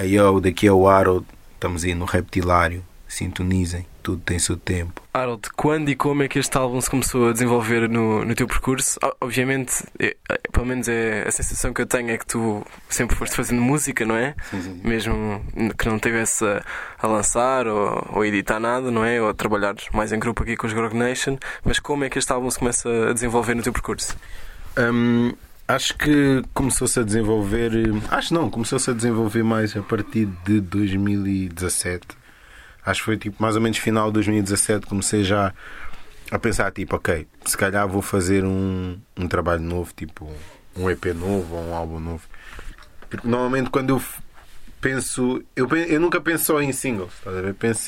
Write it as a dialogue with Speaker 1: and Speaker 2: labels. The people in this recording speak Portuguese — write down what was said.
Speaker 1: Aí eu, daqui é o Harold, estamos aí no Reptilário. Sintonizem, tudo tem seu tempo.
Speaker 2: Harold, quando e como é que este álbum se começou a desenvolver no, no teu percurso? Obviamente, é- é- pelo menos é a sensação que eu tenho é que tu sempre foste fazendo música, não é? Mesmo que não tivesse a, a lançar ou, ou editar nada, não é? Ou a trabalhar mais em grupo aqui com os Grog Nation. Mas como é que este álbum se começa a desenvolver no teu percurso?
Speaker 1: Hum, acho que começou-se a desenvolver. Acho não, começou-se a desenvolver mais a partir de 2017. Acho que foi tipo mais ou menos final de 2017 comecei já a pensar tipo, ok, se calhar vou fazer um, um trabalho novo, tipo um EP novo ou um álbum novo. Porque normalmente quando eu penso, eu, eu nunca penso só em singles, estás a? Penso